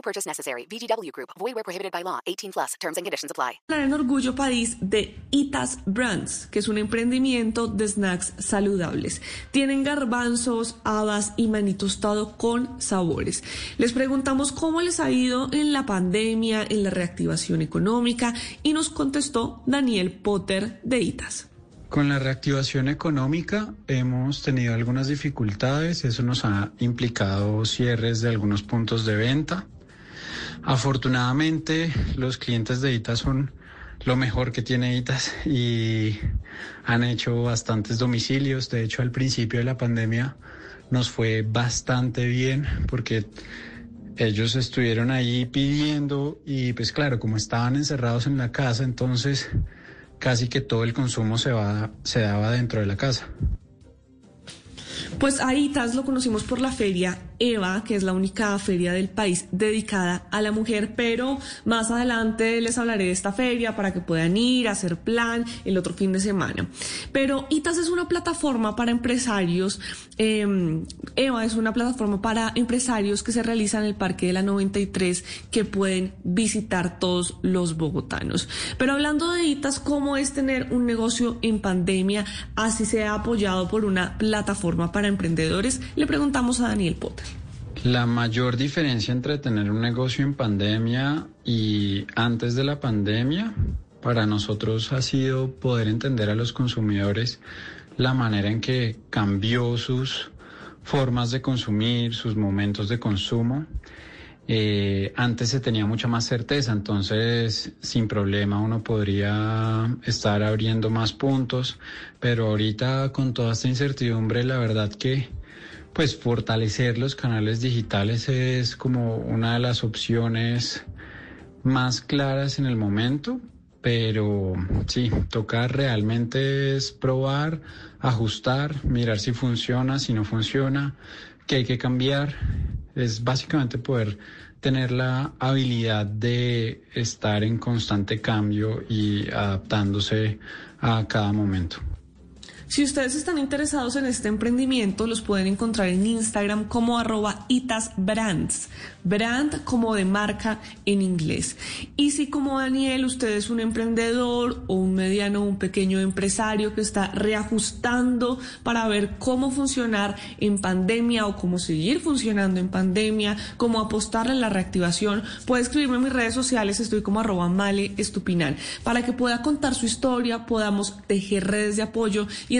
No purchase necessary. VGW Group. Void where prohibited by law. 18 plus. Terms and conditions apply. en Orgullo País de Itas Brands, que es un emprendimiento de snacks saludables. Tienen garbanzos, habas y maní tostado con sabores. Les preguntamos cómo les ha ido en la pandemia, en la reactivación económica y nos contestó Daniel Potter de Itas. Con la reactivación económica hemos tenido algunas dificultades, eso nos ha implicado cierres de algunos puntos de venta. Afortunadamente los clientes de ITAS son lo mejor que tiene ITAS y han hecho bastantes domicilios. De hecho, al principio de la pandemia nos fue bastante bien porque ellos estuvieron ahí pidiendo y pues claro, como estaban encerrados en la casa, entonces casi que todo el consumo se, va, se daba dentro de la casa. Pues a ITAS lo conocimos por la feria EVA, que es la única feria del país dedicada a la mujer, pero más adelante les hablaré de esta feria para que puedan ir a hacer plan el otro fin de semana. Pero ITAS es una plataforma para empresarios, eh, EVA es una plataforma para empresarios que se realiza en el Parque de la 93 que pueden visitar todos los bogotanos. Pero hablando de ITAS, ¿cómo es tener un negocio en pandemia? Así sea apoyado por una plataforma para emprendedores, le preguntamos a Daniel Potter. La mayor diferencia entre tener un negocio en pandemia y antes de la pandemia para nosotros ha sido poder entender a los consumidores la manera en que cambió sus formas de consumir, sus momentos de consumo. Eh, antes se tenía mucha más certeza, entonces sin problema uno podría estar abriendo más puntos, pero ahorita con toda esta incertidumbre, la verdad que pues fortalecer los canales digitales es como una de las opciones más claras en el momento, pero sí, toca realmente es probar, ajustar, mirar si funciona, si no funciona, qué hay que cambiar. Es básicamente poder tener la habilidad de estar en constante cambio y adaptándose a cada momento. Si ustedes están interesados en este emprendimiento, los pueden encontrar en Instagram como arroba itasbrands, brand como de marca en inglés. Y si como Daniel, usted es un emprendedor o un mediano o un pequeño empresario que está reajustando para ver cómo funcionar en pandemia o cómo seguir funcionando en pandemia, cómo apostarle en la reactivación, puede escribirme en mis redes sociales, estoy como arroba male estupinal, para que pueda contar su historia, podamos tejer redes de apoyo y